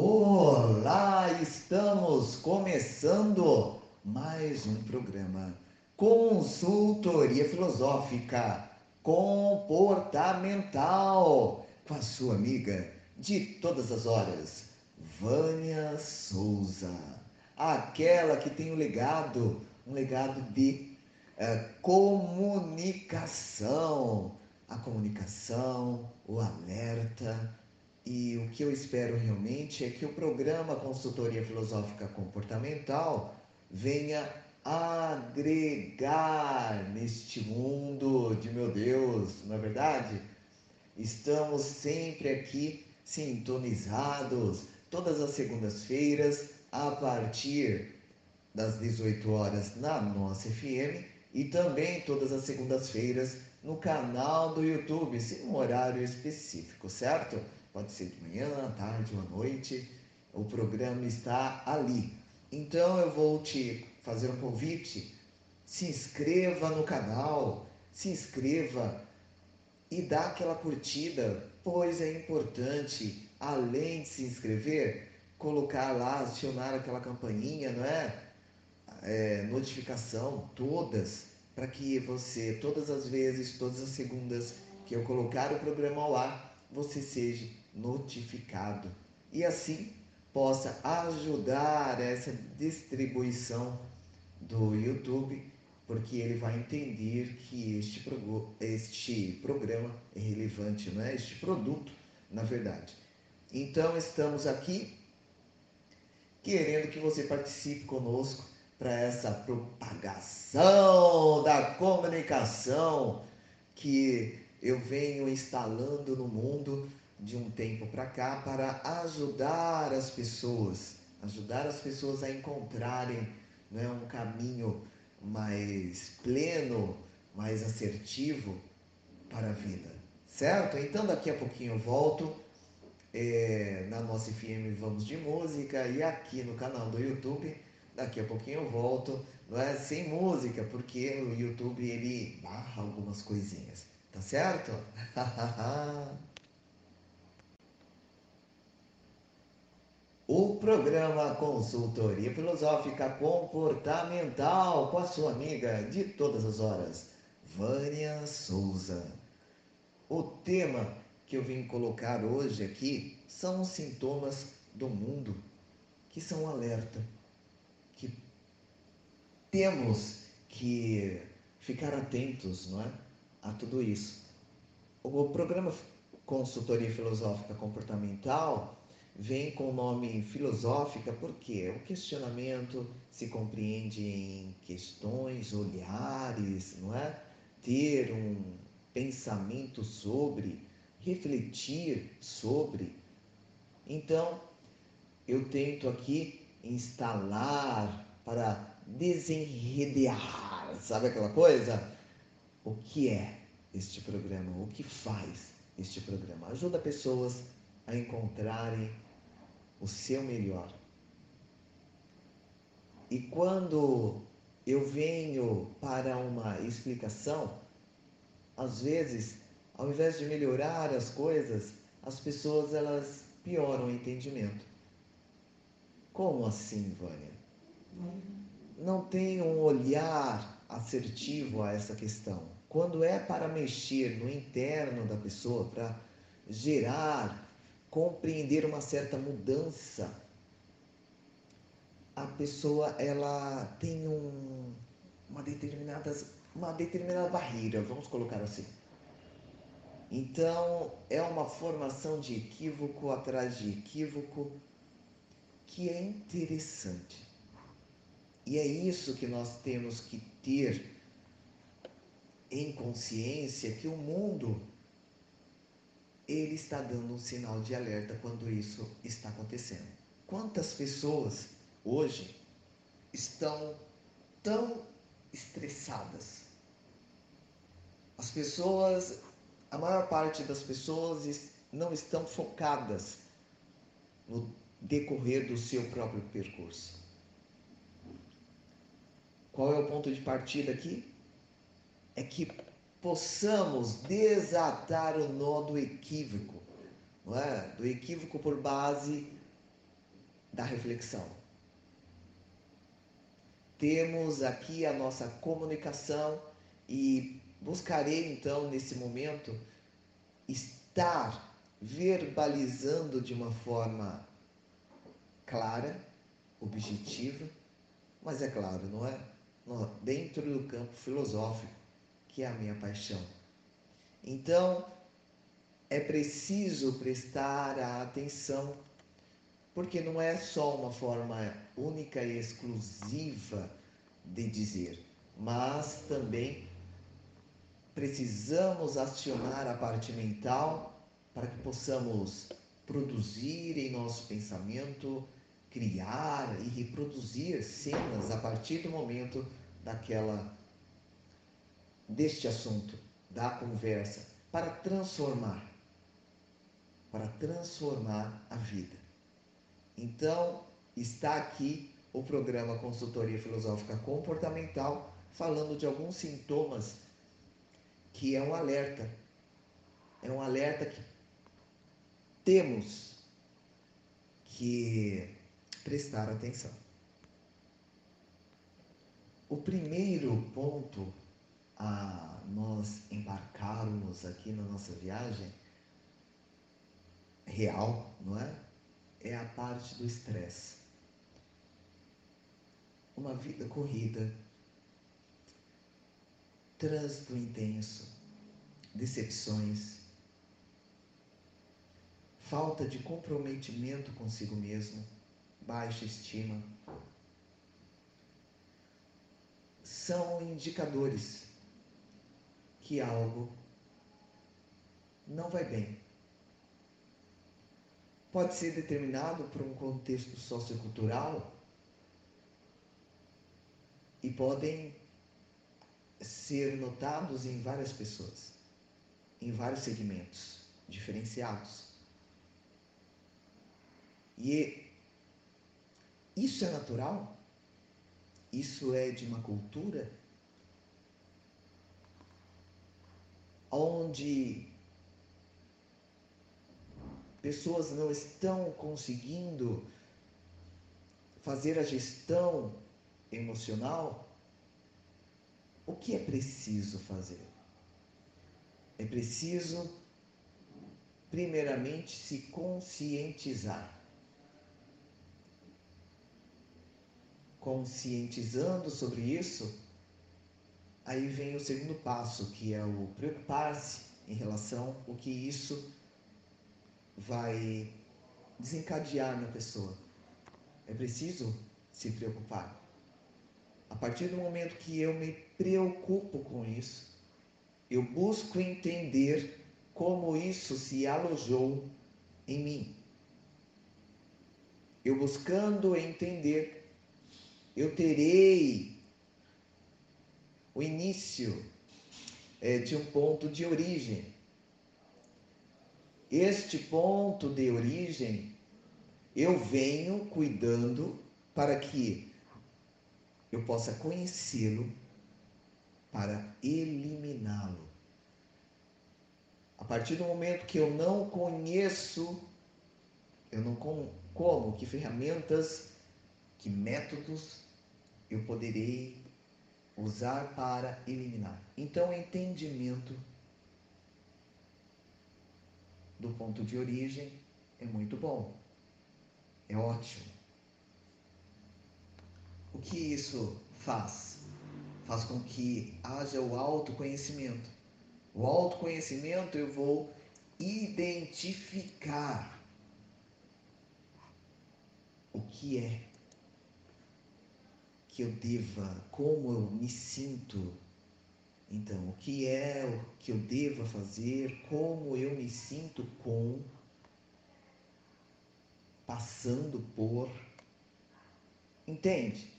Olá, estamos começando mais um programa Consultoria Filosófica Comportamental com a sua amiga de todas as horas, Vânia Souza, aquela que tem um legado, um legado de uh, comunicação, a comunicação, o alerta e o que eu espero realmente é que o programa Consultoria Filosófica Comportamental venha agregar neste mundo de meu Deus, não é verdade? Estamos sempre aqui sintonizados todas as segundas-feiras a partir das 18 horas na nossa FM e também todas as segundas-feiras no canal do YouTube, sem um horário específico, certo? Pode ser de manhã, à tarde ou à noite. O programa está ali. Então eu vou te fazer um convite. Se inscreva no canal, se inscreva e dá aquela curtida, pois é importante, além de se inscrever, colocar lá, acionar aquela campainha, não é? é notificação, todas, para que você, todas as vezes, todas as segundas que eu colocar o programa ao ar, você seja notificado e assim possa ajudar essa distribuição do YouTube porque ele vai entender que este, este programa é relevante, não é? Este produto, na verdade. Então, estamos aqui querendo que você participe conosco para essa propagação da comunicação que eu venho instalando no mundo de um tempo para cá para ajudar as pessoas, ajudar as pessoas a encontrarem né, um caminho mais pleno, mais assertivo para a vida, certo? Então daqui a pouquinho eu volto. É, na nossa FM Vamos de Música e aqui no canal do YouTube. Daqui a pouquinho eu volto, não é sem música, porque o YouTube ele barra algumas coisinhas, tá certo? o programa Consultoria Filosófica Comportamental com a sua amiga de todas as horas, Vânia Souza. O tema que eu vim colocar hoje aqui são os sintomas do mundo que são um alerta, que temos que ficar atentos, não é, a tudo isso. O programa Consultoria Filosófica Comportamental vem com o nome filosófica porque o questionamento se compreende em questões, olhares, não é? Ter um pensamento sobre, refletir sobre. Então, eu tento aqui instalar para desenredear, sabe aquela coisa? O que é este programa? O que faz este programa? Ajuda pessoas a encontrarem o seu melhor. E quando eu venho para uma explicação, às vezes, ao invés de melhorar as coisas, as pessoas elas pioram o entendimento. Como assim, Vânia? Não tem um olhar assertivo a essa questão. Quando é para mexer no interno da pessoa, para gerar compreender uma certa mudança, a pessoa ela tem um, uma, determinada, uma determinada barreira, vamos colocar assim. Então, é uma formação de equívoco atrás de equívoco que é interessante. E é isso que nós temos que ter em consciência que o mundo ele está dando um sinal de alerta quando isso está acontecendo. Quantas pessoas hoje estão tão estressadas? As pessoas, a maior parte das pessoas não estão focadas no decorrer do seu próprio percurso. Qual é o ponto de partida aqui? É que possamos desatar o nó do equívoco, não é? do equívoco por base da reflexão. Temos aqui a nossa comunicação e buscarei então nesse momento estar verbalizando de uma forma clara, objetiva, mas é claro, não é? Dentro do campo filosófico, que é a minha paixão. Então, é preciso prestar atenção, porque não é só uma forma única e exclusiva de dizer, mas também precisamos acionar a parte mental para que possamos produzir em nosso pensamento, criar e reproduzir cenas a partir do momento daquela deste assunto, da conversa, para transformar para transformar a vida. Então, está aqui o programa Consultoria Filosófica Comportamental falando de alguns sintomas que é um alerta. É um alerta que temos que prestar atenção. O primeiro ponto a nós embarcarmos aqui na nossa viagem real, não é? É a parte do estresse. Uma vida corrida, trânsito intenso, decepções, falta de comprometimento consigo mesmo, baixa estima, são indicadores que algo não vai bem pode ser determinado por um contexto sociocultural e podem ser notados em várias pessoas, em vários segmentos diferenciados. E isso é natural? Isso é de uma cultura onde pessoas não estão conseguindo fazer a gestão emocional, o que é preciso fazer? É preciso, primeiramente, se conscientizar. Conscientizando sobre isso, aí vem o segundo passo, que é o preocupar-se em relação ao que isso vai desencadear na pessoa. É preciso se preocupar. A partir do momento que eu me preocupo com isso, eu busco entender como isso se alojou em mim. Eu buscando entender, eu terei o início é, de um ponto de origem este ponto de origem eu venho cuidando para que eu possa conhecê-lo para eliminá-lo. A partir do momento que eu não conheço, eu não como, que ferramentas, que métodos eu poderei usar para eliminar. Então, entendimento do ponto de origem é muito bom, é ótimo. O que isso faz? Faz com que haja o autoconhecimento. O autoconhecimento eu vou identificar o que é que eu deva, como eu me sinto então, o que é o que eu devo fazer, como eu me sinto com, passando por. Entende?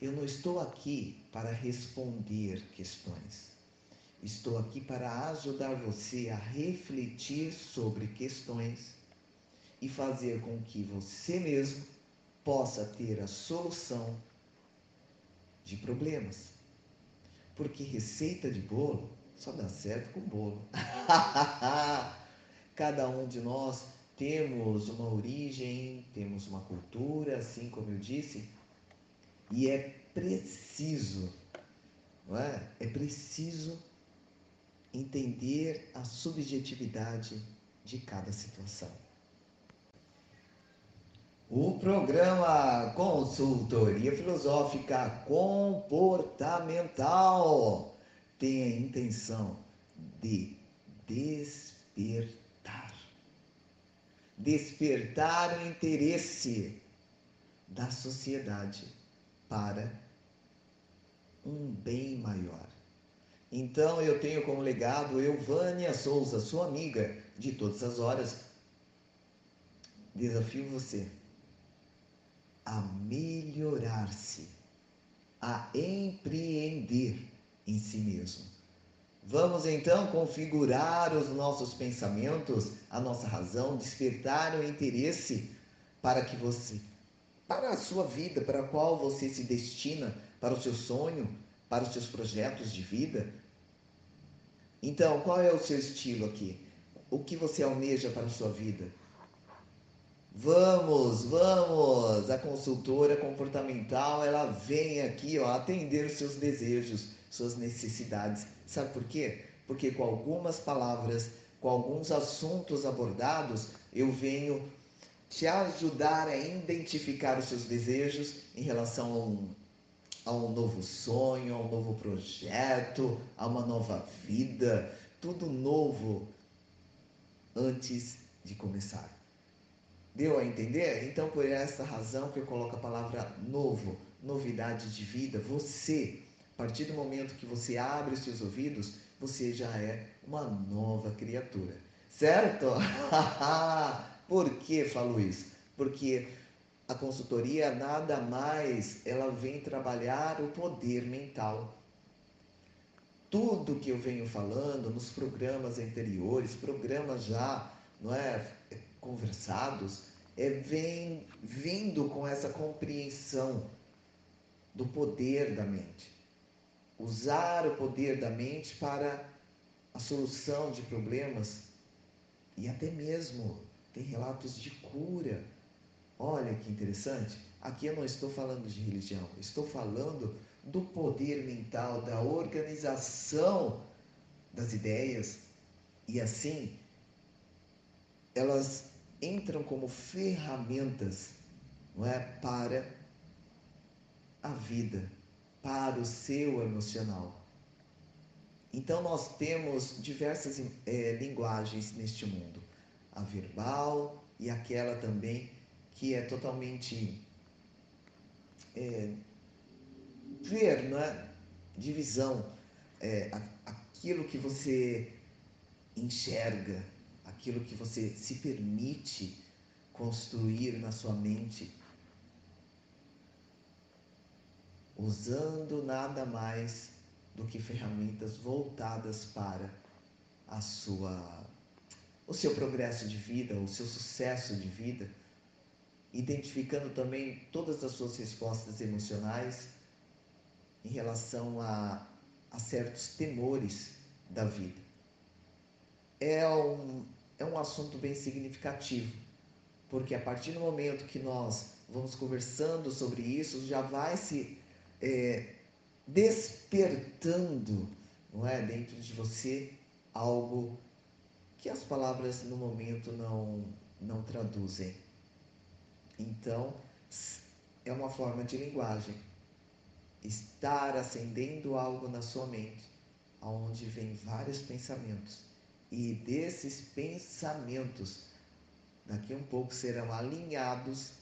Eu não estou aqui para responder questões. Estou aqui para ajudar você a refletir sobre questões e fazer com que você mesmo possa ter a solução de problemas. Porque receita de bolo só dá certo com bolo. Cada um de nós temos uma origem, temos uma cultura, assim como eu disse, e é preciso, não é? É preciso entender a subjetividade de cada situação. O programa Consultoria Filosófica Comportamental tem a intenção de despertar despertar o interesse da sociedade para um bem maior. Então eu tenho como legado Vânia Souza, sua amiga de todas as horas. Desafio você a melhorar-se, a empreender em si mesmo. Vamos então configurar os nossos pensamentos, a nossa razão, despertar o interesse para que você, para a sua vida, para a qual você se destina, para o seu sonho, para os seus projetos de vida. Então, qual é o seu estilo aqui? O que você almeja para a sua vida? Vamos, vamos! A consultora comportamental, ela vem aqui, ó, atender os seus desejos, suas necessidades. Sabe por quê? Porque com algumas palavras, com alguns assuntos abordados, eu venho te ajudar a identificar os seus desejos em relação a um, a um novo sonho, a um novo projeto, a uma nova vida, tudo novo antes de começar. Deu a entender? Então, por essa razão que eu coloco a palavra novo, novidade de vida, você, a partir do momento que você abre os seus ouvidos, você já é uma nova criatura. Certo? por que falo isso? Porque a consultoria nada mais, ela vem trabalhar o poder mental. Tudo que eu venho falando nos programas anteriores, programas já, não é, conversados, é, vem vindo com essa compreensão do poder da mente. Usar o poder da mente para a solução de problemas e até mesmo tem relatos de cura. Olha que interessante. Aqui eu não estou falando de religião, estou falando do poder mental, da organização das ideias e assim elas entram como ferramentas não é, para a vida, para o seu emocional. Então, nós temos diversas é, linguagens neste mundo: a verbal e aquela também que é totalmente é, ver, não é? divisão, é, aquilo que você enxerga, aquilo que você se permite construir na sua mente, usando nada mais do que ferramentas voltadas para a sua o seu progresso de vida, o seu sucesso de vida, identificando também todas as suas respostas emocionais em relação a, a certos temores da vida. É um, é um assunto bem significativo, porque a partir do momento que nós vamos conversando sobre isso, já vai se é, despertando, não é, dentro de você algo que as palavras no momento não não traduzem. Então, é uma forma de linguagem. Estar acendendo algo na sua mente, aonde vem vários pensamentos e desses pensamentos, daqui um pouco serão alinhados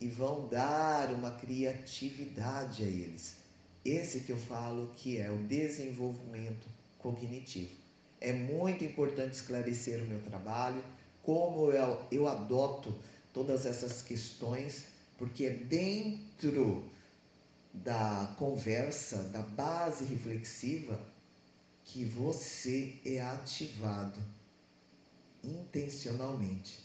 e vão dar uma criatividade a eles. Esse que eu falo que é o desenvolvimento cognitivo. É muito importante esclarecer o meu trabalho, como eu, eu adoto todas essas questões, porque é dentro da conversa, da base reflexiva, que você é ativado intencionalmente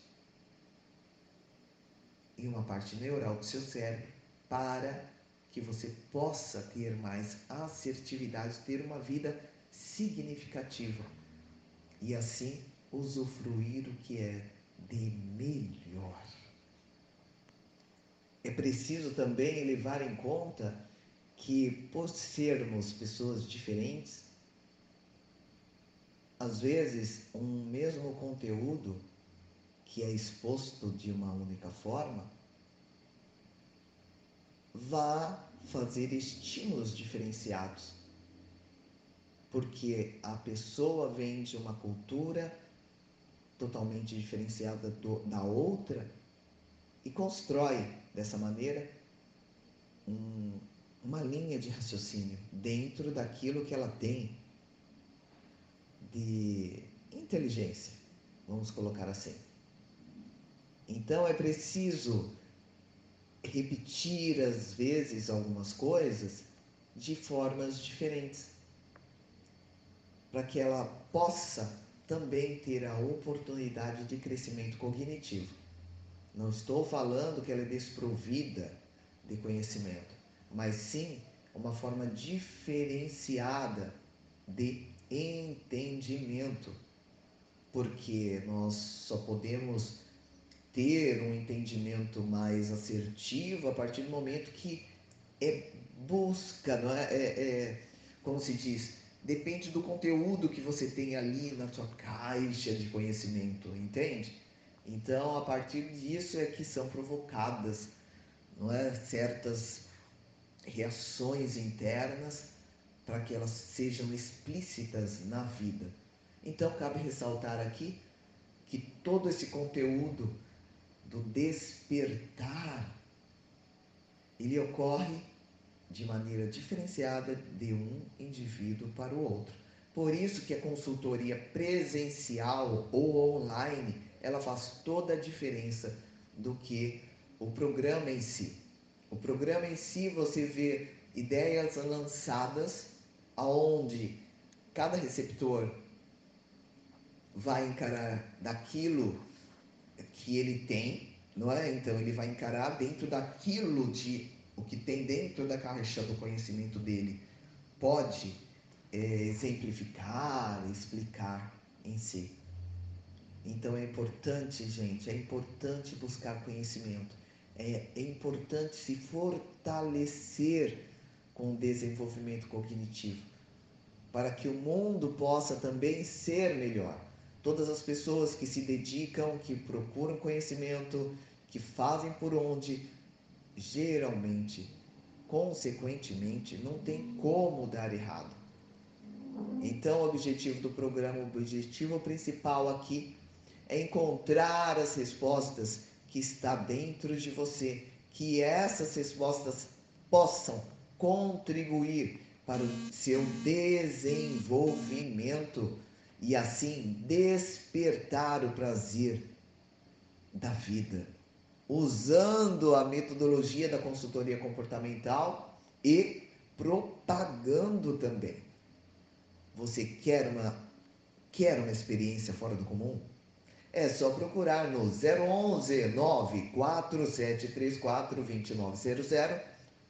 em uma parte neural do seu cérebro para que você possa ter mais assertividade, ter uma vida significativa e assim usufruir o que é de melhor. É preciso também levar em conta que, por sermos pessoas diferentes, às vezes um mesmo conteúdo que é exposto de uma única forma vai fazer estímulos diferenciados. Porque a pessoa vem de uma cultura totalmente diferenciada do, da outra e constrói dessa maneira um, uma linha de raciocínio dentro daquilo que ela tem de inteligência, vamos colocar assim. Então é preciso repetir às vezes algumas coisas de formas diferentes, para que ela possa também ter a oportunidade de crescimento cognitivo. Não estou falando que ela é desprovida de conhecimento, mas sim uma forma diferenciada de entendimento, porque nós só podemos ter um entendimento mais assertivo a partir do momento que é busca, não é? é, é como se diz, depende do conteúdo que você tem ali na sua caixa de conhecimento, entende? Então, a partir disso é que são provocadas, não é, certas reações internas para que elas sejam explícitas na vida. Então, cabe ressaltar aqui que todo esse conteúdo do despertar ele ocorre de maneira diferenciada de um indivíduo para o outro. Por isso que a consultoria presencial ou online, ela faz toda a diferença do que o programa em si. O programa em si você vê ideias lançadas aonde cada receptor vai encarar daquilo que ele tem, não é? Então ele vai encarar dentro daquilo de o que tem dentro da caixa do conhecimento dele, pode é, exemplificar, explicar em si. Então é importante, gente, é importante buscar conhecimento. É, é importante se fortalecer com o desenvolvimento cognitivo para que o mundo possa também ser melhor. Todas as pessoas que se dedicam, que procuram conhecimento, que fazem por onde, geralmente, consequentemente, não tem como dar errado. Então, o objetivo do programa, o objetivo principal aqui é encontrar as respostas que está dentro de você, que essas respostas possam contribuir para o seu desenvolvimento e assim despertar o prazer da vida, usando a metodologia da consultoria comportamental e propagando também. Você quer uma quer uma experiência fora do comum? É só procurar no 011 94734 2900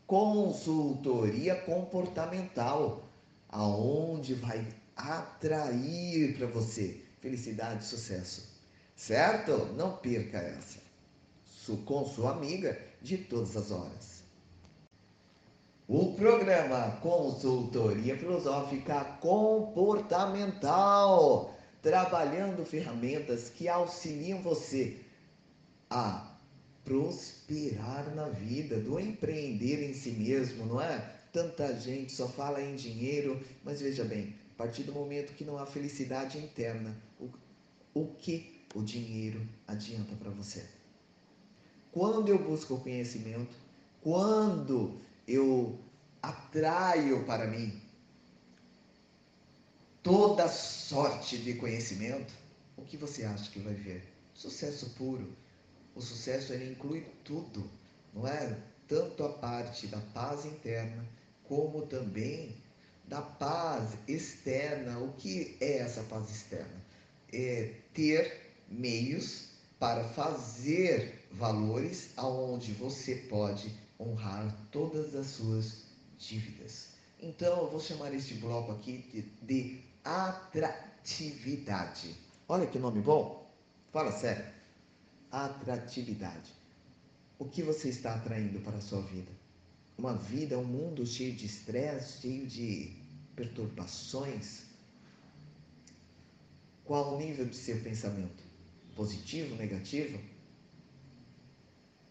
consultoria comportamental, aonde vai atrair para você felicidade e sucesso. Certo? Não perca essa. Com sua amiga de todas as horas. O programa Consultoria Filosófica Comportamental, trabalhando ferramentas que auxiliam você a prosperar na vida, do empreender em si mesmo, não é? Tanta gente só fala em dinheiro, mas veja bem, a partir do momento que não há felicidade interna, o, o que o dinheiro adianta para você? Quando eu busco o conhecimento, quando eu atraio para mim toda sorte de conhecimento, o que você acha que vai ver? Sucesso puro o sucesso ele inclui tudo, não é? Tanto a parte da paz interna, como também da paz externa. O que é essa paz externa? É ter meios para fazer valores aonde você pode honrar todas as suas dívidas. Então, eu vou chamar este bloco aqui de, de atratividade. Olha que nome bom. Fala sério. Atratividade. O que você está atraindo para a sua vida? Uma vida, um mundo cheio de estresse, cheio de perturbações? Qual o nível de seu pensamento? Positivo, negativo?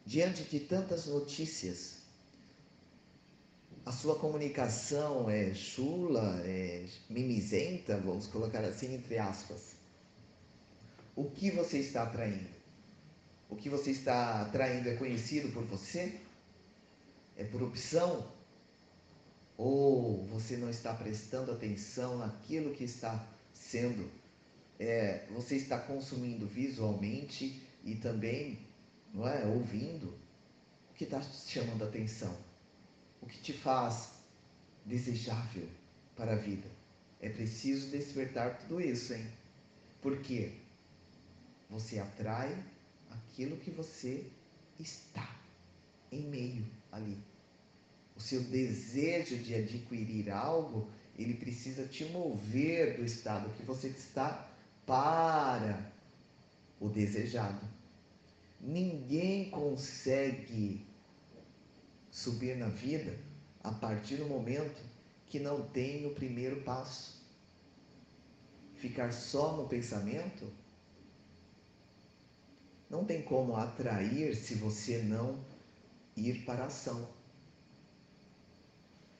Diante de tantas notícias, a sua comunicação é chula, é mimizenta, vamos colocar assim entre aspas. O que você está atraindo? O que você está atraindo é conhecido por você? É por opção? Ou você não está prestando atenção naquilo que está sendo? É, você está consumindo visualmente e também, não é, ouvindo? O que está te chamando a atenção? O que te faz desejável para a vida? É preciso despertar tudo isso, hein? Porque você atrai aquilo que você está em meio ali. O seu desejo de adquirir algo, ele precisa te mover do estado que você está para o desejado. Ninguém consegue subir na vida a partir do momento que não tem o primeiro passo. Ficar só no pensamento não tem como atrair se você não ir para a ação.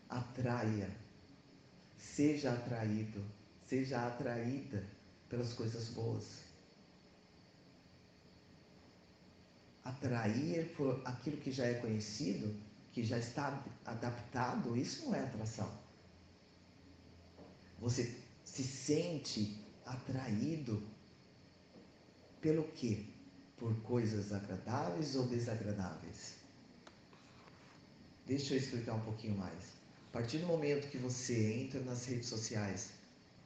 Atraia. Seja atraído, seja atraída pelas coisas boas. Atrair por aquilo que já é conhecido, que já está adaptado, isso não é atração. Você se sente atraído pelo quê? Por coisas agradáveis ou desagradáveis? Deixa eu explicar um pouquinho mais. A partir do momento que você entra nas redes sociais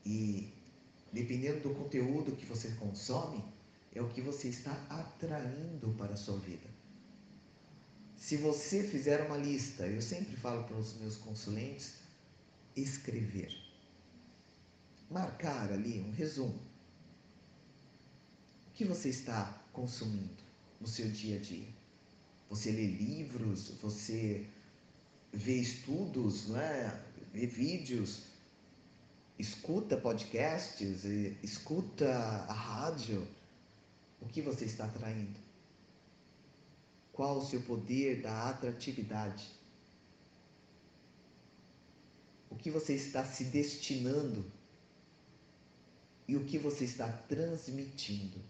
e, dependendo do conteúdo que você consome, é o que você está atraindo para a sua vida. Se você fizer uma lista, eu sempre falo para os meus consulentes, escrever. Marcar ali um resumo. O que você está consumindo no seu dia a dia? Você lê livros, você vê estudos, não é? vê vídeos, escuta podcasts, escuta a rádio. O que você está atraindo? Qual o seu poder da atratividade? O que você está se destinando? E o que você está transmitindo?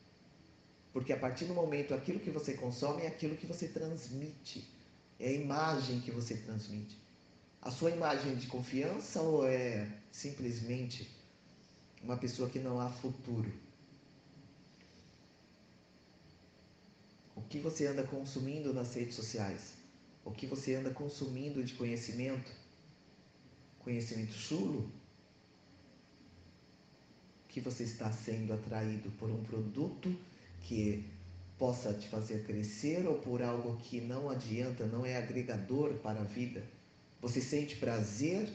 Porque a partir do momento aquilo que você consome é aquilo que você transmite. É a imagem que você transmite. A sua imagem de confiança ou é simplesmente uma pessoa que não há futuro? O que você anda consumindo nas redes sociais? O que você anda consumindo de conhecimento? Conhecimento chulo? Que você está sendo atraído por um produto que possa te fazer crescer ou por algo que não adianta, não é agregador para a vida? Você sente prazer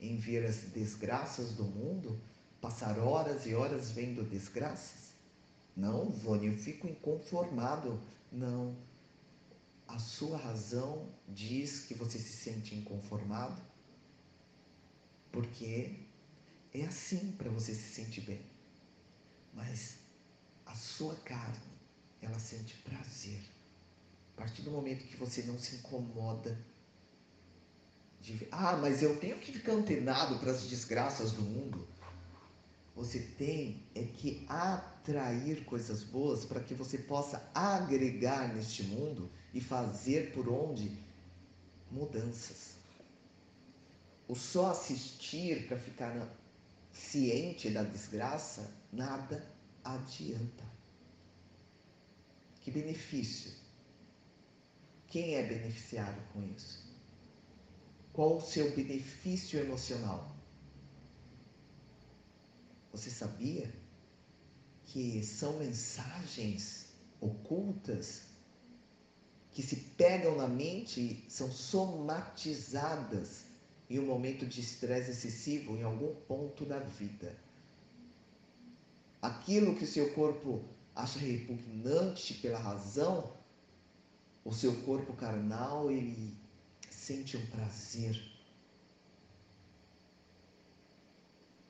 em ver as desgraças do mundo? Passar horas e horas vendo desgraças? Não, Vônia, eu fico inconformado. Não. A sua razão diz que você se sente inconformado porque é assim para você se sentir bem. Mas a sua carne, ela sente prazer. A partir do momento que você não se incomoda de ah, mas eu tenho que ficar antenado para as desgraças do mundo. Você tem é que atrair coisas boas para que você possa agregar neste mundo e fazer por onde mudanças. O só assistir para ficar ciente da desgraça, nada adianta. Que benefício? Quem é beneficiado com isso? Qual o seu benefício emocional? Você sabia que são mensagens ocultas que se pegam na mente são somatizadas em um momento de estresse excessivo em algum ponto da vida? Aquilo que seu corpo acha repugnante pela razão, o seu corpo carnal ele sente um prazer.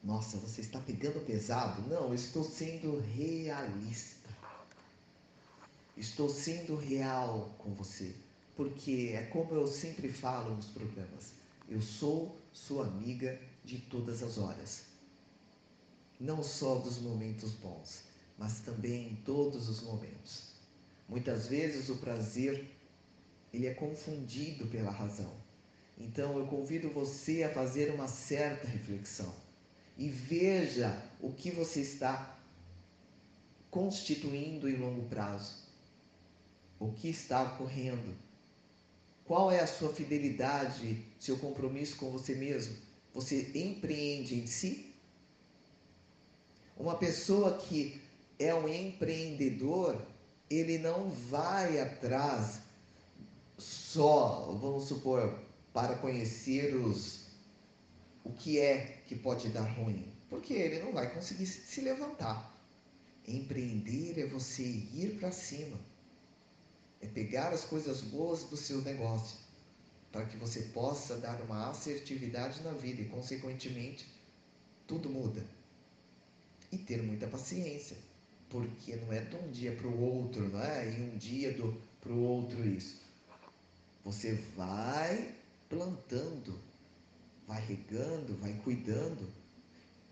Nossa, você está pegando pesado? Não, eu estou sendo realista. Estou sendo real com você, porque é como eu sempre falo nos programas. Eu sou sua amiga de todas as horas. Não só dos momentos bons, mas também em todos os momentos. Muitas vezes o prazer ele é confundido pela razão. Então eu convido você a fazer uma certa reflexão e veja o que você está constituindo em longo prazo. O que está ocorrendo? Qual é a sua fidelidade, seu compromisso com você mesmo? Você empreende em si? Uma pessoa que é um empreendedor, ele não vai atrás só, vamos supor, para conhecer os, o que é que pode dar ruim, porque ele não vai conseguir se levantar. Empreender é você ir para cima, é pegar as coisas boas do seu negócio, para que você possa dar uma assertividade na vida e, consequentemente, tudo muda. E ter muita paciência porque não é de um dia para o outro, não é? E um dia para o outro isso. Você vai plantando, vai regando, vai cuidando.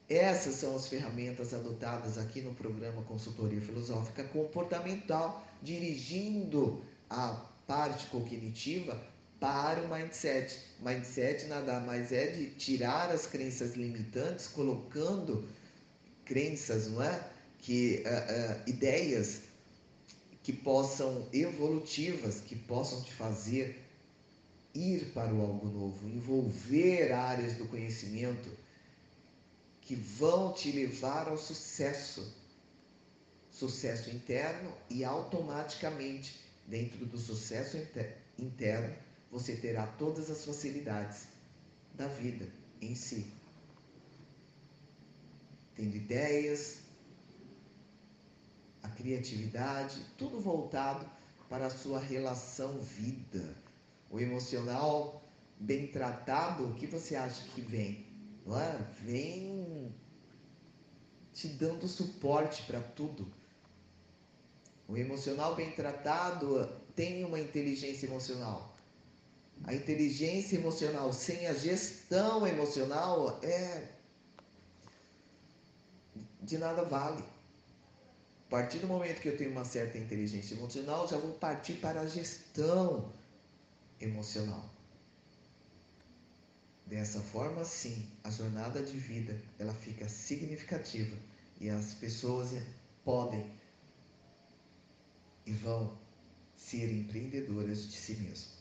Essas são as ferramentas adotadas aqui no programa Consultoria Filosófica Comportamental, dirigindo a parte cognitiva para o mindset. Mindset nada mais é de tirar as crenças limitantes, colocando crenças, não é? que uh, uh, ideias que possam evolutivas, que possam te fazer ir para o algo novo, envolver áreas do conhecimento que vão te levar ao sucesso, sucesso interno e automaticamente dentro do sucesso inter interno você terá todas as facilidades da vida em si. Tendo ideias, a criatividade, tudo voltado para a sua relação vida. O emocional bem tratado, o que você acha que vem? Não é? Vem te dando suporte para tudo. O emocional bem tratado tem uma inteligência emocional. A inteligência emocional sem a gestão emocional é de nada vale partir do momento que eu tenho uma certa inteligência emocional, já vou partir para a gestão emocional. Dessa forma, sim, a jornada de vida ela fica significativa e as pessoas podem e vão ser empreendedoras de si mesmo.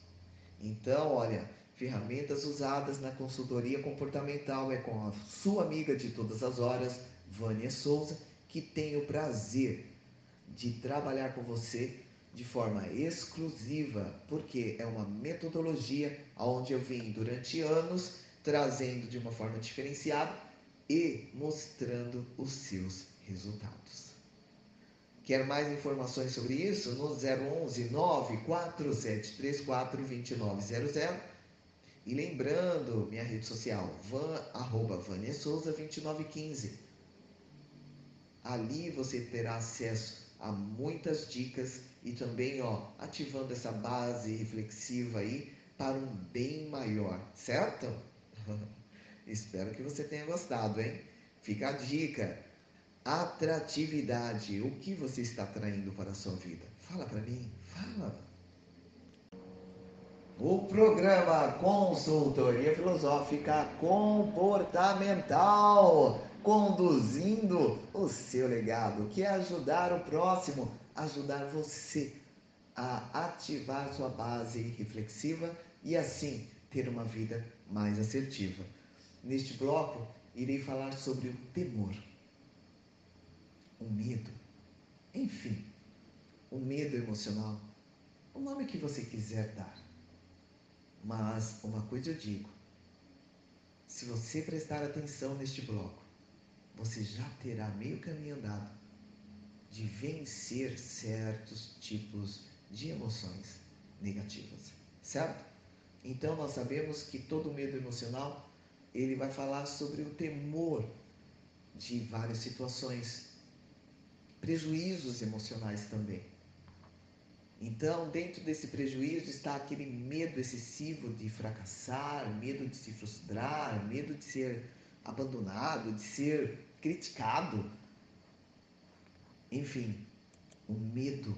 Então, olha, ferramentas usadas na consultoria comportamental é com a sua amiga de todas as horas, Vânia Souza que tem o prazer de trabalhar com você de forma exclusiva, porque é uma metodologia onde eu vim durante anos trazendo de uma forma diferenciada e mostrando os seus resultados. Quer mais informações sobre isso? No 011 94734 2900 e lembrando, minha rede social, van, arroba Vânia Souza 2915 Ali você terá acesso a muitas dicas e também, ó, ativando essa base reflexiva aí para um bem maior, certo? Espero que você tenha gostado, hein? Fica a dica. Atratividade. O que você está atraindo para a sua vida? Fala para mim, fala. O programa Consultoria Filosófica Comportamental conduzindo o seu legado, que é ajudar o próximo, ajudar você a ativar sua base reflexiva e assim ter uma vida mais assertiva. Neste bloco, irei falar sobre o temor, o medo, enfim, o medo emocional, o nome que você quiser dar. Mas uma coisa eu digo: se você prestar atenção neste bloco, você já terá meio caminho andado de vencer certos tipos de emoções negativas, certo? Então nós sabemos que todo medo emocional ele vai falar sobre o temor de várias situações, prejuízos emocionais também. Então, dentro desse prejuízo está aquele medo excessivo de fracassar, medo de se frustrar, medo de ser abandonado, de ser criticado. Enfim, o um medo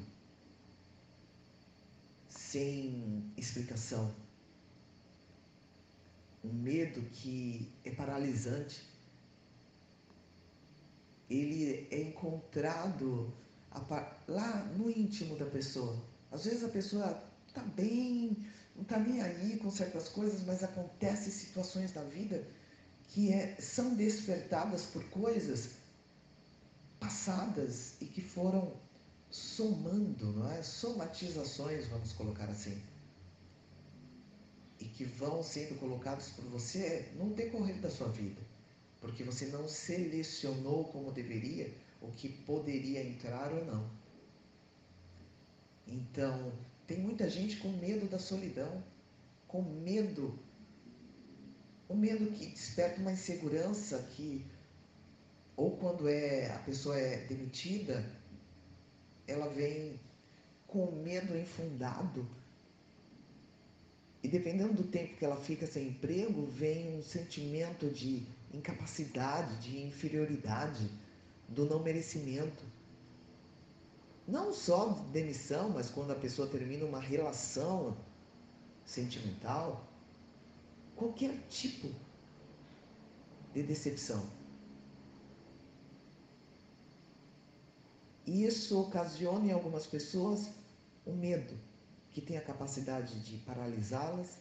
sem explicação. Um medo que é paralisante. Ele é encontrado lá no íntimo da pessoa. Às vezes a pessoa está bem, não está nem aí com certas coisas, mas acontecem situações da vida que é, são despertadas por coisas passadas e que foram somando, não é? Somatizações, vamos colocar assim. E que vão sendo colocados por você no decorrer da sua vida. Porque você não selecionou como deveria o que poderia entrar ou não. Então, tem muita gente com medo da solidão, com medo um medo que desperta uma insegurança que, ou quando é a pessoa é demitida, ela vem com medo infundado. E dependendo do tempo que ela fica sem emprego, vem um sentimento de incapacidade, de inferioridade, do não merecimento. Não só demissão, mas quando a pessoa termina uma relação sentimental, qualquer tipo de decepção. E isso ocasiona em algumas pessoas um medo que tem a capacidade de paralisá-las,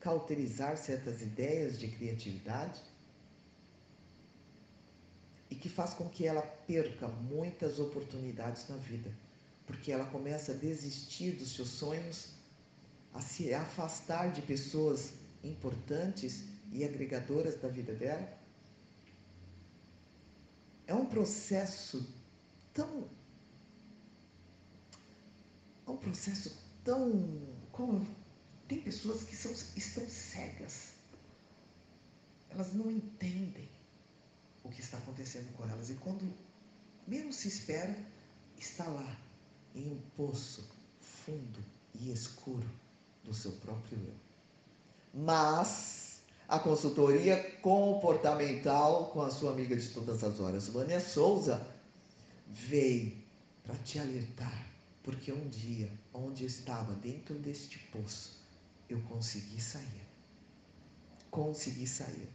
cauterizar certas ideias de criatividade e que faz com que ela perca muitas oportunidades na vida, porque ela começa a desistir dos seus sonhos, a se afastar de pessoas importantes e agregadoras da vida dela. É um processo tão. É um processo tão. Como, tem pessoas que são, estão cegas. Elas não entendem o que está acontecendo com elas. E quando menos se espera, está lá, em um poço fundo e escuro do seu próprio eu mas a consultoria comportamental com a sua amiga de todas as horas, Vânia Souza, veio para te alertar, porque um dia, onde eu estava dentro deste poço, eu consegui sair. Consegui sair.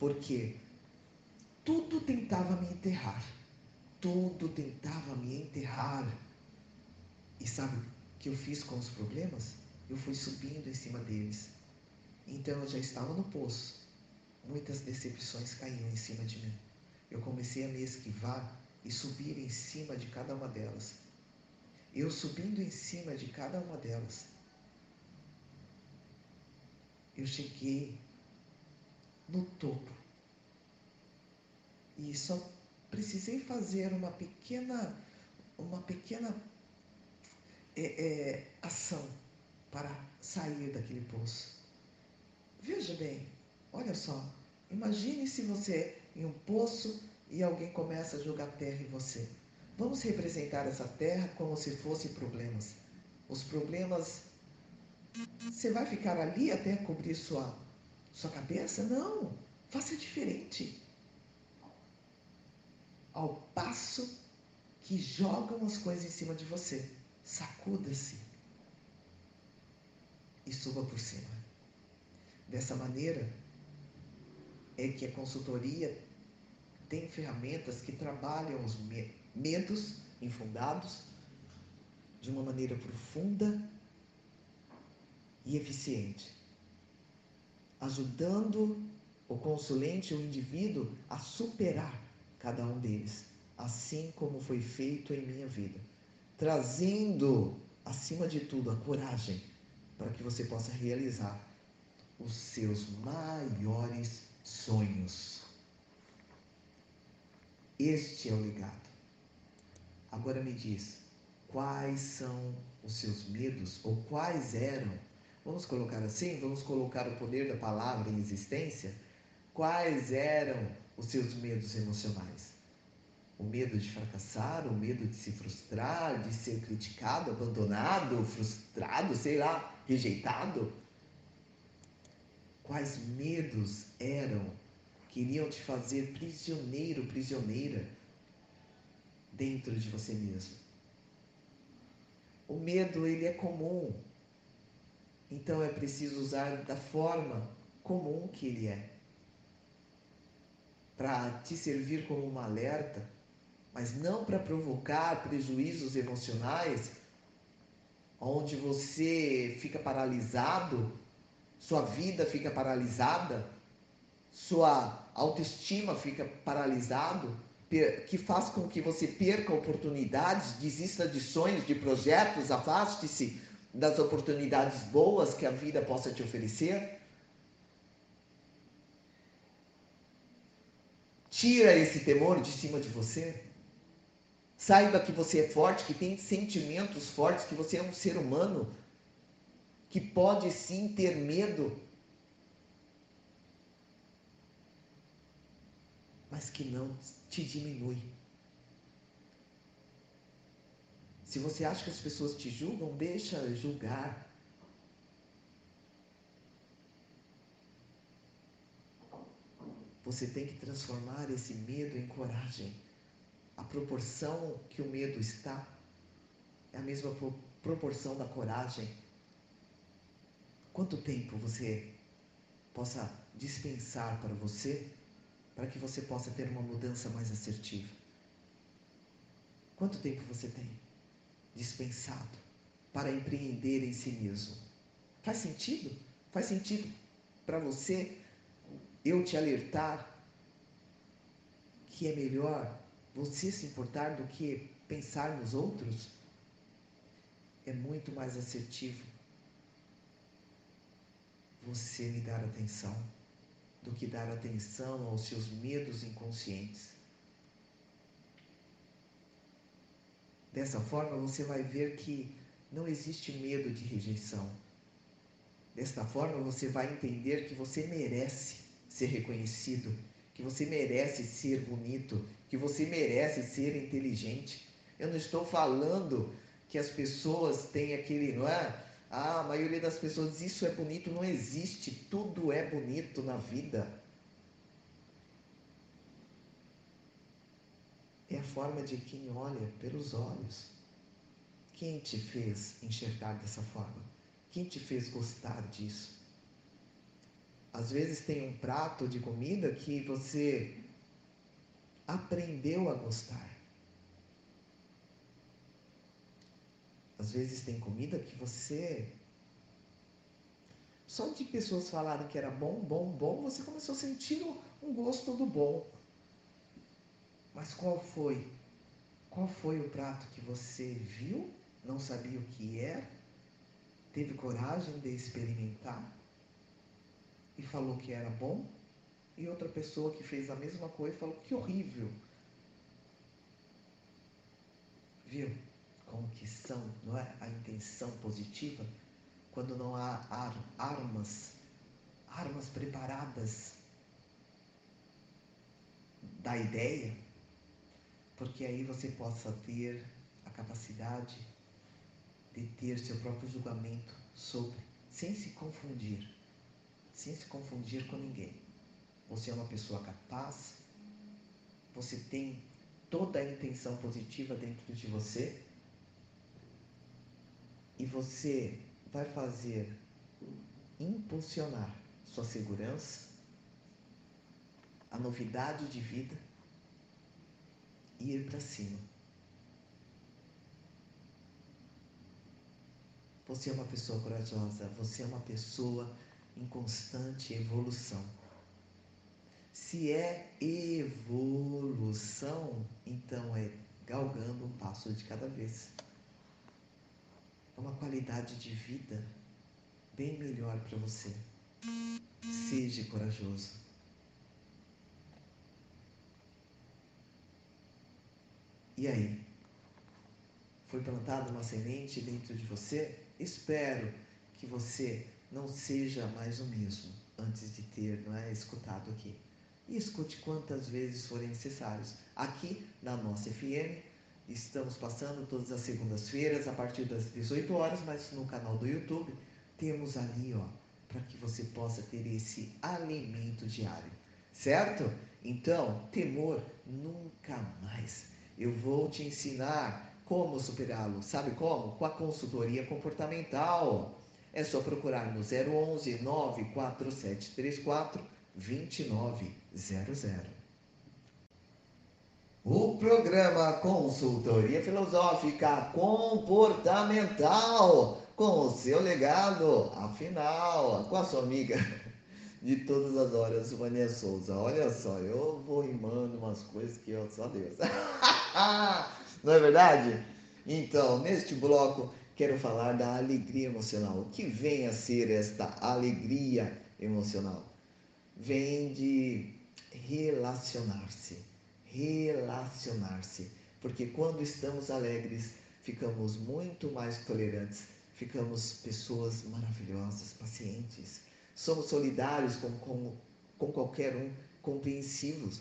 Porque tudo tentava me enterrar. Tudo tentava me enterrar. E sabe o que eu fiz com os problemas? Eu fui subindo em cima deles então eu já estava no poço. Muitas decepções caíam em cima de mim. Eu comecei a me esquivar e subir em cima de cada uma delas. Eu subindo em cima de cada uma delas. Eu cheguei no topo. E só precisei fazer uma pequena, uma pequena é, é, ação para sair daquele poço. Veja bem, olha só. Imagine se você em um poço e alguém começa a jogar terra em você. Vamos representar essa terra como se fossem problemas. Os problemas. Você vai ficar ali até cobrir sua, sua cabeça? Não. Faça diferente. Ao passo que jogam as coisas em cima de você, sacuda-se e suba por cima. Dessa maneira, é que a consultoria tem ferramentas que trabalham os medos infundados de uma maneira profunda e eficiente, ajudando o consulente, o indivíduo, a superar cada um deles, assim como foi feito em minha vida, trazendo, acima de tudo, a coragem para que você possa realizar os seus maiores sonhos. Este é o legado. Agora me diz, quais são os seus medos ou quais eram? Vamos colocar assim? Vamos colocar o poder da palavra em existência? Quais eram os seus medos emocionais? O medo de fracassar, o medo de se frustrar, de ser criticado, abandonado, frustrado, sei lá, rejeitado? Quais medos eram que iriam te fazer prisioneiro, prisioneira dentro de você mesmo? O medo, ele é comum. Então é preciso usar da forma comum que ele é. Para te servir como um alerta mas não para provocar prejuízos emocionais, onde você fica paralisado, sua vida fica paralisada, sua autoestima fica paralisado, que faz com que você perca oportunidades, desista de sonhos, de projetos, afaste-se das oportunidades boas que a vida possa te oferecer. Tira esse temor de cima de você. Saiba que você é forte, que tem sentimentos fortes, que você é um ser humano, que pode sim ter medo, mas que não te diminui. Se você acha que as pessoas te julgam, deixa julgar. Você tem que transformar esse medo em coragem a proporção que o medo está é a mesma proporção da coragem. Quanto tempo você possa dispensar para você, para que você possa ter uma mudança mais assertiva? Quanto tempo você tem dispensado para empreender em si mesmo? Faz sentido? Faz sentido para você eu te alertar que é melhor você se importar do que pensar nos outros é muito mais assertivo você me dar atenção do que dar atenção aos seus medos inconscientes. Dessa forma, você vai ver que não existe medo de rejeição. Desta forma, você vai entender que você merece ser reconhecido, que você merece ser bonito, que você merece ser inteligente. Eu não estou falando que as pessoas têm aquele, não é? Ah, a maioria das pessoas diz isso é bonito, não existe. Tudo é bonito na vida. É a forma de quem olha pelos olhos. Quem te fez enxergar dessa forma? Quem te fez gostar disso? Às vezes tem um prato de comida que você aprendeu a gostar. Às vezes tem comida que você. Só de pessoas falarem que era bom, bom, bom, você começou a sentir um gosto do bom. Mas qual foi? Qual foi o prato que você viu, não sabia o que era, teve coragem de experimentar e falou que era bom e outra pessoa que fez a mesma coisa falou que horrível. Viu como que são, não é? A intenção positiva quando não há ar, armas, armas preparadas da ideia, porque aí você possa ter a capacidade de ter seu próprio julgamento sobre, sem se confundir, sem se confundir com ninguém. Você é uma pessoa capaz, você tem toda a intenção positiva dentro de você e você vai fazer impulsionar sua segurança, a novidade de vida e ir para cima. Você é uma pessoa corajosa, você é uma pessoa em constante evolução. Se é evolução, então é galgando um passo de cada vez. É uma qualidade de vida bem melhor para você. Seja corajoso. E aí? Foi plantada uma semente dentro de você? Espero que você não seja mais o mesmo antes de ter não é, escutado aqui. E escute quantas vezes forem necessários. Aqui na nossa FM, estamos passando todas as segundas-feiras a partir das 18 horas, mas no canal do YouTube temos ali, ó, para que você possa ter esse alimento diário, certo? Então, temor nunca mais. Eu vou te ensinar como superá-lo. Sabe como? Com a consultoria comportamental. É só procurar no 011 94734 2900. O programa Consultoria Filosófica Comportamental com o seu legado, afinal, com a sua amiga de todas as horas, Vânia Souza. Olha só, eu vou rimando umas coisas que eu só Deus. Não é verdade? Então, neste bloco, quero falar da alegria emocional. O que vem a ser esta alegria emocional? Vem de relacionar-se. Relacionar-se. Porque quando estamos alegres, ficamos muito mais tolerantes, ficamos pessoas maravilhosas, pacientes. Somos solidários com, com, com qualquer um, compreensivos,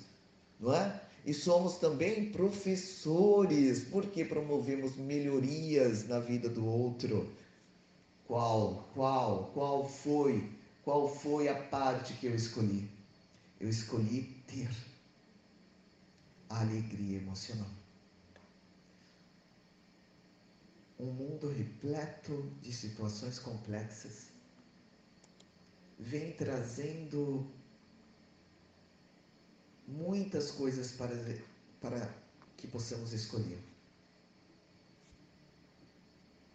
não é? E somos também professores, porque promovemos melhorias na vida do outro. Qual, qual, qual foi, qual foi a parte que eu escolhi? Eu escolhi ter alegria emocional. Um mundo repleto de situações complexas vem trazendo muitas coisas para, para que possamos escolher.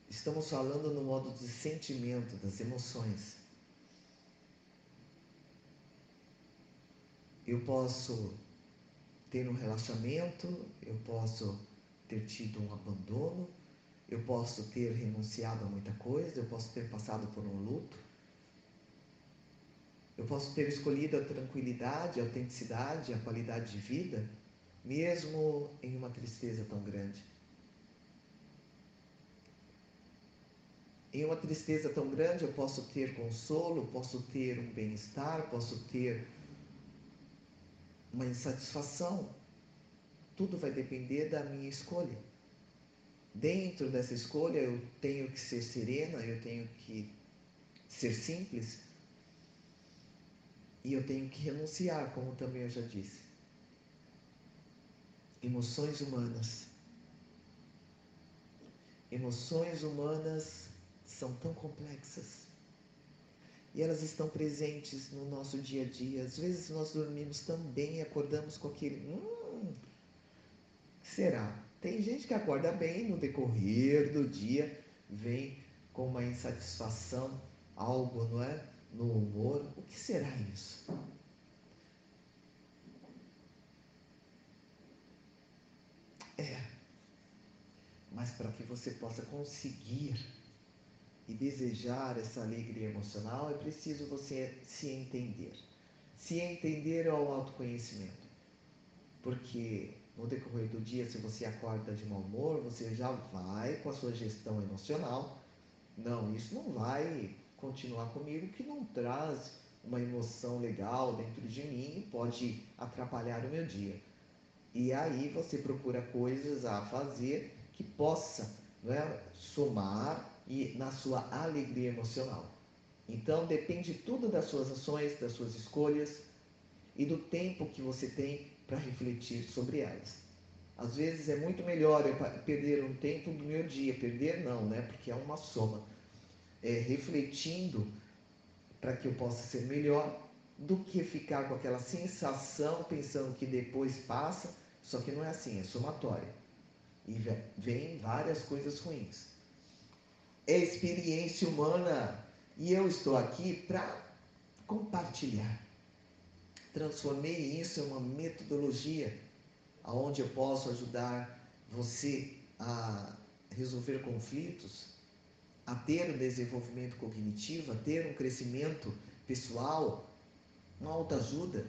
Estamos falando no modo de sentimento, das emoções. Eu posso ter um relacionamento, eu posso ter tido um abandono, eu posso ter renunciado a muita coisa, eu posso ter passado por um luto, eu posso ter escolhido a tranquilidade, a autenticidade, a qualidade de vida, mesmo em uma tristeza tão grande. Em uma tristeza tão grande, eu posso ter consolo, posso ter um bem-estar, posso ter uma insatisfação. Tudo vai depender da minha escolha. Dentro dessa escolha, eu tenho que ser serena, eu tenho que ser simples, e eu tenho que renunciar, como também eu já disse. Emoções humanas. Emoções humanas são tão complexas. E elas estão presentes no nosso dia a dia. Às vezes nós dormimos também e acordamos com aquele. Hum, será? Tem gente que acorda bem no decorrer do dia, vem com uma insatisfação, algo, não é? no humor. O que será isso? É. Mas para que você possa conseguir e desejar essa alegria emocional, é preciso você se entender. Se entender é o autoconhecimento. Porque no decorrer do dia, se você acorda de mau humor, você já vai com a sua gestão emocional. Não, isso não vai continuar comigo que não traz uma emoção legal dentro de mim e pode atrapalhar o meu dia. E aí você procura coisas a fazer que possa é, somar e na sua alegria emocional. Então depende tudo das suas ações, das suas escolhas e do tempo que você tem para refletir sobre elas. Às vezes é muito melhor eu perder um tempo do meu dia, perder não, né? Porque é uma soma é, refletindo para que eu possa ser melhor, do que ficar com aquela sensação pensando que depois passa, só que não é assim, é somatório. E vem várias coisas ruins. É experiência humana e eu estou aqui para compartilhar. Transformei isso em uma metodologia onde eu posso ajudar você a resolver conflitos a ter um desenvolvimento cognitivo, a ter um crescimento pessoal, uma autoajuda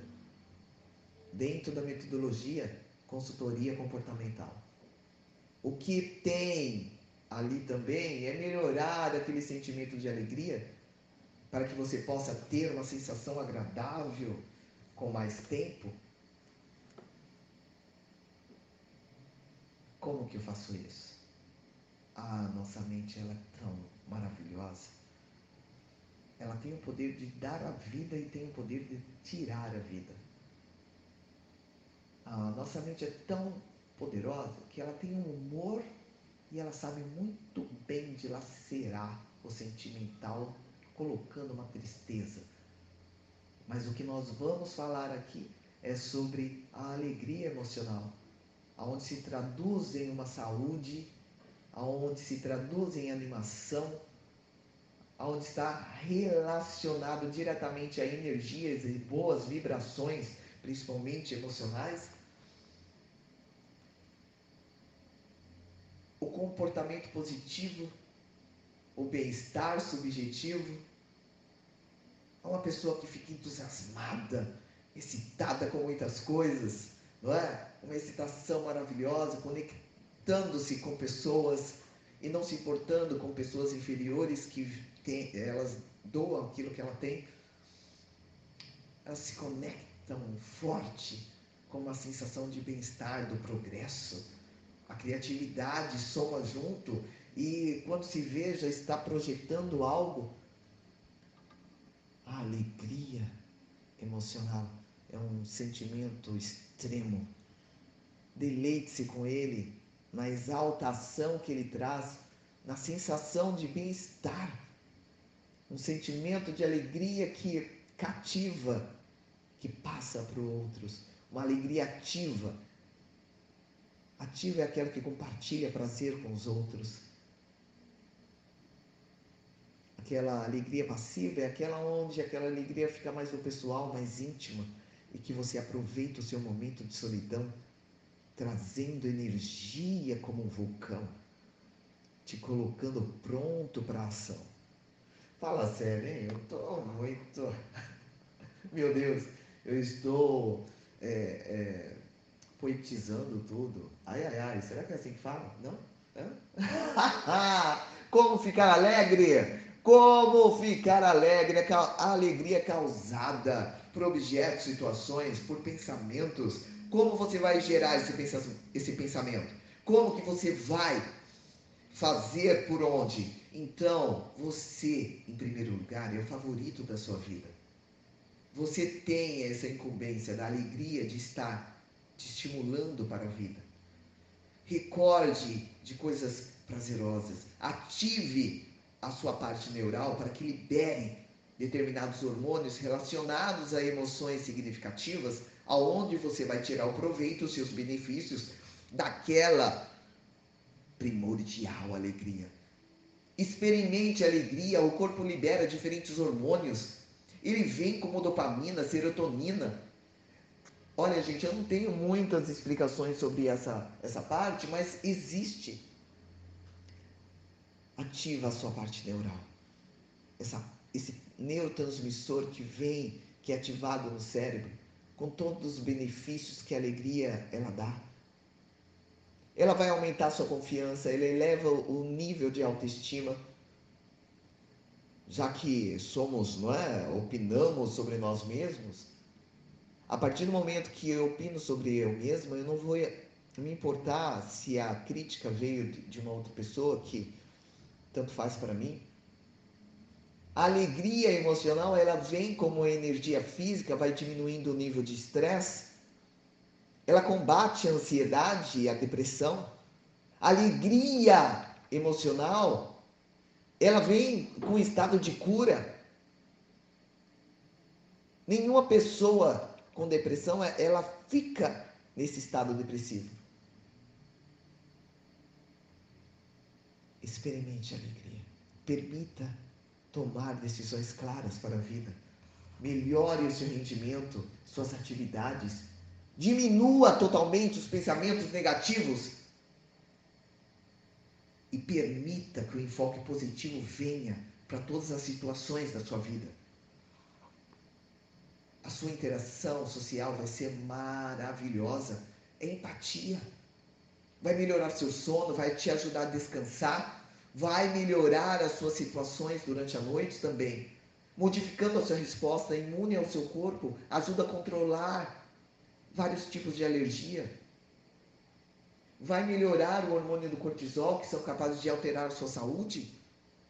dentro da metodologia consultoria comportamental. O que tem ali também é melhorar aquele sentimento de alegria para que você possa ter uma sensação agradável com mais tempo. Como que eu faço isso? Ah, nossa mente ela é tão maravilhosa. Ela tem o poder de dar a vida e tem o poder de tirar a vida. A nossa mente é tão poderosa que ela tem um humor e ela sabe muito bem dilacerar o sentimental, colocando uma tristeza. Mas o que nós vamos falar aqui é sobre a alegria emocional, aonde se traduz em uma saúde, aonde se traduz em animação, aonde está relacionado diretamente a energias e boas vibrações, principalmente emocionais o comportamento positivo, o bem-estar subjetivo. É uma pessoa que fica entusiasmada, excitada com muitas coisas, não é? Uma excitação maravilhosa, conectando-se com pessoas e não se importando com pessoas inferiores que tem, elas doam aquilo que ela tem. Elas se conectam forte com uma sensação de bem-estar, do progresso a criatividade soma junto e quando se vê já está projetando algo. A alegria emocional é um sentimento extremo. Deleite-se com ele, na exaltação que ele traz, na sensação de bem-estar. Um sentimento de alegria que cativa, que passa para outros. Uma alegria ativa Ativo é aquele que compartilha prazer com os outros. Aquela alegria passiva é aquela onde aquela alegria fica mais no pessoal, mais íntima, e que você aproveita o seu momento de solidão, trazendo energia como um vulcão, te colocando pronto para ação. Fala sério, hein? Eu estou muito. Meu Deus, eu estou. É, é poetizando tudo. Ai, ai, ai, será que é assim que fala? Não? Como ficar alegre? Como ficar alegre? A alegria é causada por objetos, situações, por pensamentos. Como você vai gerar esse pensamento? Como que você vai fazer por onde? Então, você, em primeiro lugar, é o favorito da sua vida. Você tem essa incumbência da alegria de estar te estimulando para a vida. Recorde de coisas prazerosas. Ative a sua parte neural para que libere determinados hormônios relacionados a emoções significativas, aonde você vai tirar o proveito, os seus benefícios daquela primordial alegria. Experimente a alegria, o corpo libera diferentes hormônios. Ele vem como dopamina, serotonina, Olha, gente, eu não tenho muitas explicações sobre essa, essa parte, mas existe. Ativa a sua parte neural. Essa, esse neurotransmissor que vem, que é ativado no cérebro, com todos os benefícios que a alegria ela dá. Ela vai aumentar a sua confiança, ela eleva o nível de autoestima, já que somos, não é, opinamos sobre nós mesmos, a partir do momento que eu opino sobre eu mesmo, eu não vou me importar se a crítica veio de uma outra pessoa que tanto faz para mim. A alegria emocional, ela vem como energia física, vai diminuindo o nível de estresse. Ela combate a ansiedade e a depressão. A alegria emocional, ela vem com estado de cura. Nenhuma pessoa com depressão, é, ela fica nesse estado depressivo. Experimente a alegria. Permita tomar decisões claras para a vida. Melhore o seu rendimento, suas atividades. Diminua totalmente os pensamentos negativos. E permita que o enfoque positivo venha para todas as situações da sua vida a sua interação social vai ser maravilhosa. É empatia. Vai melhorar seu sono, vai te ajudar a descansar. vai melhorar as suas situações durante a noite também, modificando a sua resposta imune ao seu corpo, ajuda a controlar vários tipos de alergia. Vai melhorar o hormônio do cortisol, que são capazes de alterar a sua saúde.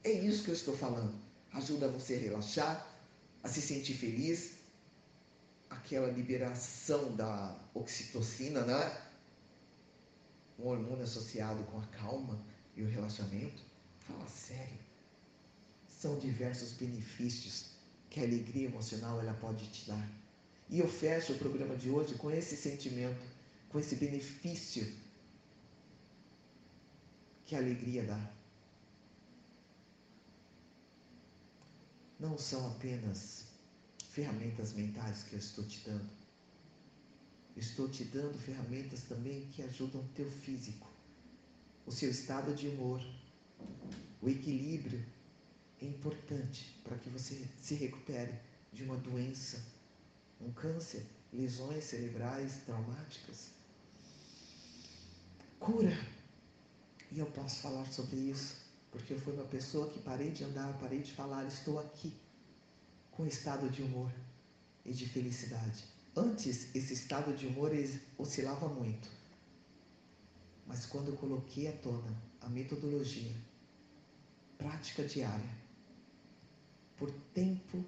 É isso que eu estou falando. Ajuda você a relaxar, a se sentir feliz, aquela liberação da oxitocina, né? Um hormônio associado com a calma e o relaxamento. Fala sério. São diversos benefícios que a alegria emocional ela pode te dar. E eu fecho o programa de hoje com esse sentimento, com esse benefício que a alegria dá. Não são apenas ferramentas mentais que eu estou te dando. Estou te dando ferramentas também que ajudam o teu físico, o seu estado de humor, o equilíbrio é importante para que você se recupere de uma doença, um câncer, lesões cerebrais traumáticas. Cura. E eu posso falar sobre isso, porque eu fui uma pessoa que parei de andar, parei de falar, estou aqui com estado de humor e de felicidade. Antes, esse estado de humor oscilava muito. Mas quando eu coloquei à tona a metodologia, prática diária, por tempo,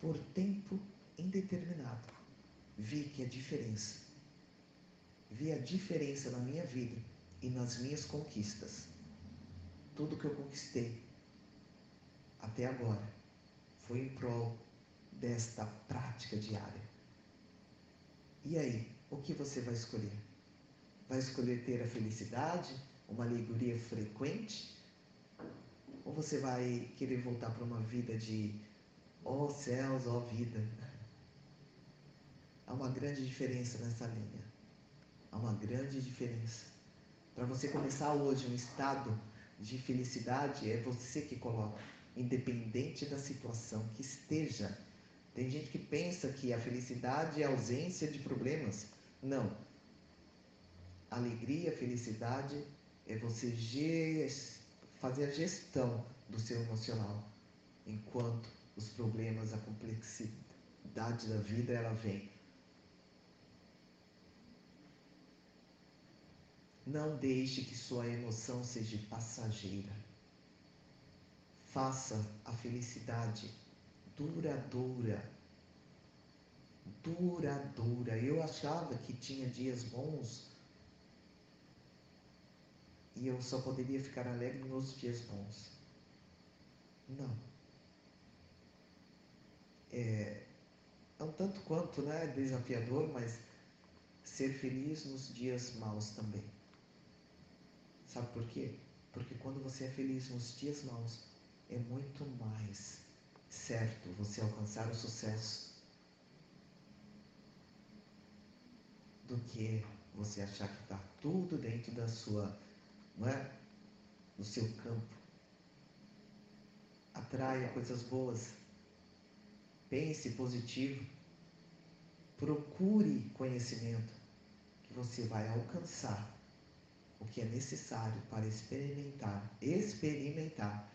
por tempo indeterminado, vi que a diferença, vi a diferença na minha vida e nas minhas conquistas. Tudo que eu conquistei até agora foi em prol desta prática diária. E aí, o que você vai escolher? Vai escolher ter a felicidade, uma alegria frequente ou você vai querer voltar para uma vida de ó oh, céus, ó oh, vida? Há uma grande diferença nessa linha. Há uma grande diferença. Para você começar hoje um estado de felicidade, é você que coloca, independente da situação que esteja. Tem gente que pensa que a felicidade é a ausência de problemas. Não. Alegria, felicidade é você fazer a gestão do seu emocional, enquanto os problemas, a complexidade da vida, ela vem. Não deixe que sua emoção seja passageira. Faça a felicidade duradoura. Duradoura. Eu achava que tinha dias bons e eu só poderia ficar alegre nos dias bons. Não. É, é um tanto quanto né, desafiador, mas ser feliz nos dias maus também. Sabe por quê? Porque quando você é feliz nos dias maus, é muito mais certo você alcançar o sucesso do que você achar que está tudo dentro da sua não é? no seu campo. Atraia coisas boas. Pense positivo. Procure conhecimento que você vai alcançar o que é necessário para experimentar, experimentar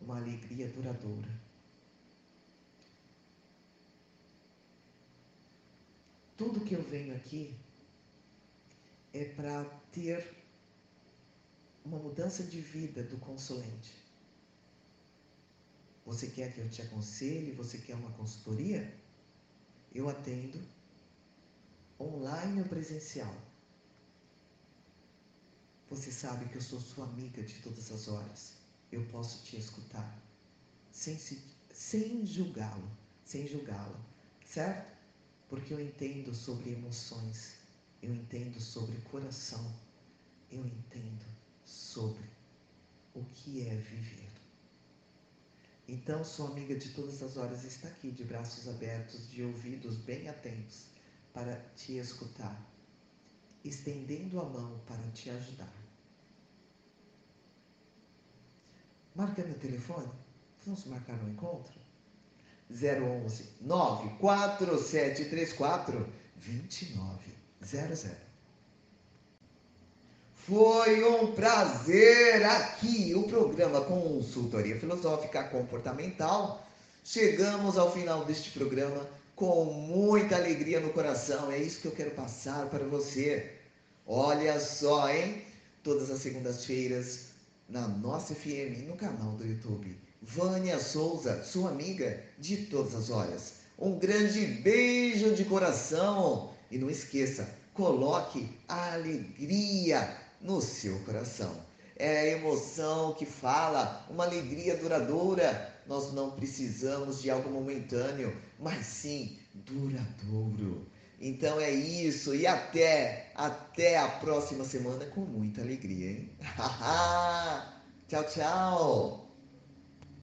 uma alegria duradoura. Tudo que eu venho aqui é para ter uma mudança de vida do consulente. Você quer que eu te aconselhe? Você quer uma consultoria? Eu atendo online ou presencial. Você sabe que eu sou sua amiga de todas as horas. Eu posso te escutar sem, sem julgá-lo, sem julgá-la, certo? Porque eu entendo sobre emoções, eu entendo sobre coração, eu entendo sobre o que é viver. Então, sua amiga de todas as horas está aqui, de braços abertos, de ouvidos bem atentos, para te escutar, estendendo a mão para te ajudar. Marca meu telefone. Vamos marcar um encontro? 011 94734 2900. Foi um prazer aqui, o programa Consultoria Filosófica Comportamental. Chegamos ao final deste programa com muita alegria no coração. É isso que eu quero passar para você. Olha só, hein? Todas as segundas-feiras na nossa FM, no canal do YouTube. Vânia Souza, sua amiga de todas as horas. Um grande beijo de coração e não esqueça, coloque alegria no seu coração. É a emoção que fala, uma alegria duradoura. Nós não precisamos de algo momentâneo, mas sim duradouro. Então é isso e até até a próxima semana com muita alegria, hein? tchau, tchau.